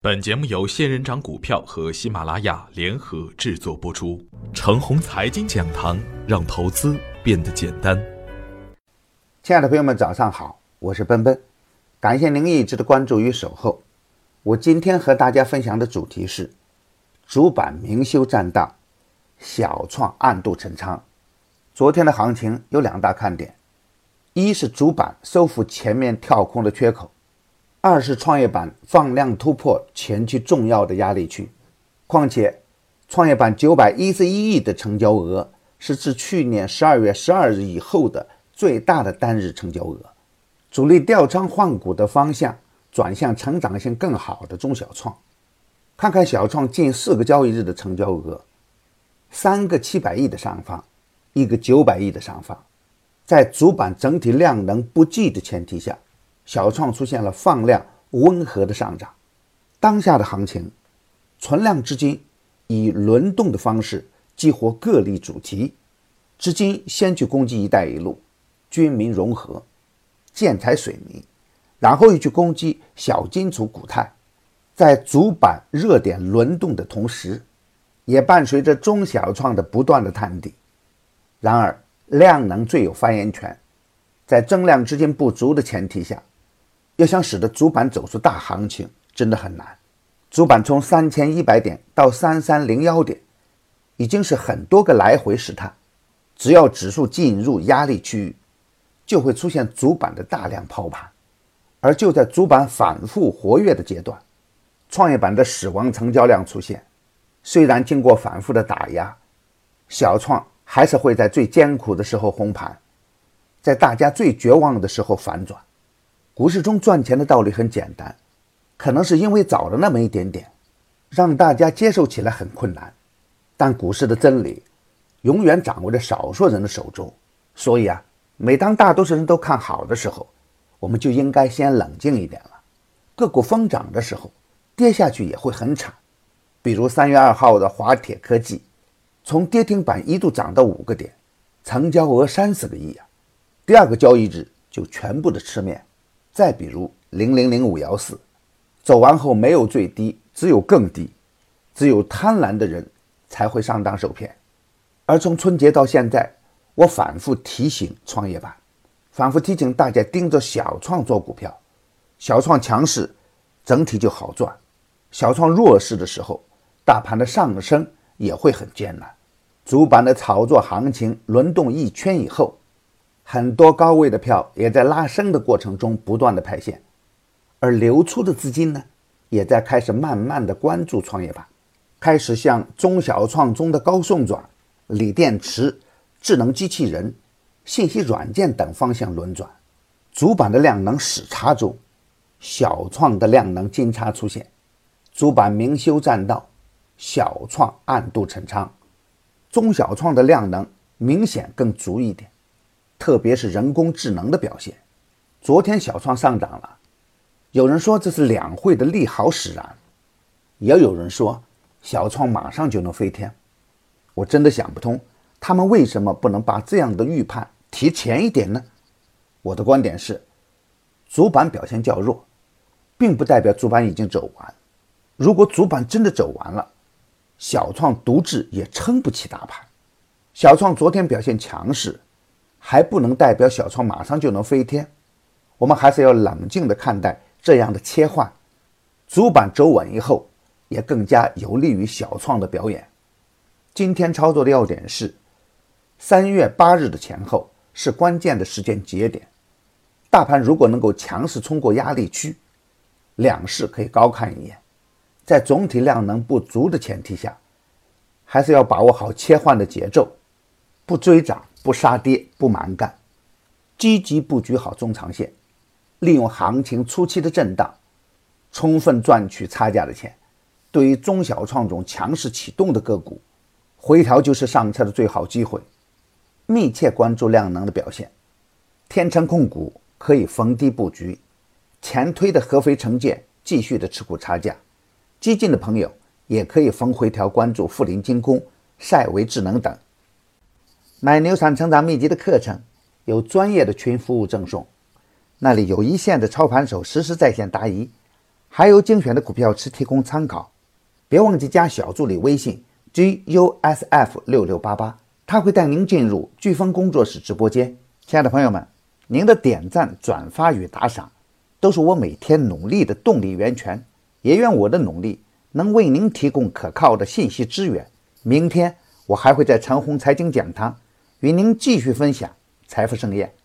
本节目由仙人掌股票和喜马拉雅联合制作播出。程红财经讲堂，让投资变得简单。亲爱的朋友们，早上好，我是奔奔，感谢您一直的关注与守候。我今天和大家分享的主题是：主板明修栈道，小创暗度陈仓。昨天的行情有两大看点，一是主板收复前面跳空的缺口。二是创业板放量突破前期重要的压力区，况且创业板九百一十一亿的成交额是自去年十二月十二日以后的最大的单日成交额，主力调仓换股的方向转向成长性更好的中小创。看看小创近四个交易日的成交额，三个七百亿的上方，一个九百亿的上方，在主板整体量能不济的前提下。小创出现了放量温和的上涨，当下的行情，存量资金以轮动的方式激活各类主题，资金先去攻击“一带一路”、军民融合、建材水泥，然后又去攻击小金属、股泰，在主板热点轮动的同时，也伴随着中小创的不断的探底。然而，量能最有发言权，在增量资金不足的前提下。要想使得主板走出大行情，真的很难。主板从三千一百点到三三零幺点，已经是很多个来回试探。只要指数进入压力区域，就会出现主板的大量抛盘。而就在主板反复活跃的阶段，创业板的死亡成交量出现。虽然经过反复的打压，小创还是会在最艰苦的时候红盘，在大家最绝望的时候反转。股市中赚钱的道理很简单，可能是因为早了那么一点点，让大家接受起来很困难。但股市的真理永远掌握在少数人的手中，所以啊，每当大多数人都看好的时候，我们就应该先冷静一点了。个股疯涨的时候，跌下去也会很惨。比如三月二号的华铁科技，从跌停板一度涨到五个点，成交额三十个亿啊，第二个交易日就全部的吃面。再比如零零零五幺四，走完后没有最低，只有更低，只有贪婪的人才会上当受骗。而从春节到现在，我反复提醒创业板，反复提醒大家盯着小创做股票，小创强势，整体就好赚；小创弱势的时候，大盘的上升也会很艰难。主板的炒作行情轮动一圈以后。很多高位的票也在拉升的过程中不断的派现，而流出的资金呢，也在开始慢慢的关注创业板，开始向中小创中的高送转、锂电池、智能机器人、信息软件等方向轮转。主板的量能死叉中，小创的量能金叉出现，主板明修栈道，小创暗度陈仓，中小创的量能明显更足一点。特别是人工智能的表现，昨天小创上涨了，有人说这是两会的利好使然，也有人说小创马上就能飞天，我真的想不通，他们为什么不能把这样的预判提前一点呢？我的观点是，主板表现较弱，并不代表主板已经走完，如果主板真的走完了，小创独自也撑不起大盘，小创昨天表现强势。还不能代表小创马上就能飞天，我们还是要冷静地看待这样的切换。主板走稳以后，也更加有利于小创的表演。今天操作的要点是，三月八日的前后是关键的时间节点，大盘如果能够强势冲过压力区，两市可以高看一眼。在总体量能不足的前提下，还是要把握好切换的节奏，不追涨。不杀跌，不蛮干，积极布局好中长线，利用行情初期的震荡，充分赚取差价的钱。对于中小创种强势启动的个股，回调就是上车的最好机会。密切关注量能的表现，天成控股可以逢低布局，前推的合肥城建继续的持股差价，激进的朋友也可以逢回调关注富临精工、赛维智能等。买牛产成长秘籍的课程，有专业的群服务赠送，那里有一线的操盘手实时在线答疑，还有精选的股票池提供参考。别忘记加小助理微信 gusf 六六八八，他会带您进入飓风工作室直播间。亲爱的朋友们，您的点赞、转发与打赏，都是我每天努力的动力源泉。也愿我的努力能为您提供可靠的信息资源。明天我还会在陈红财经讲堂与您继续分享财富盛宴。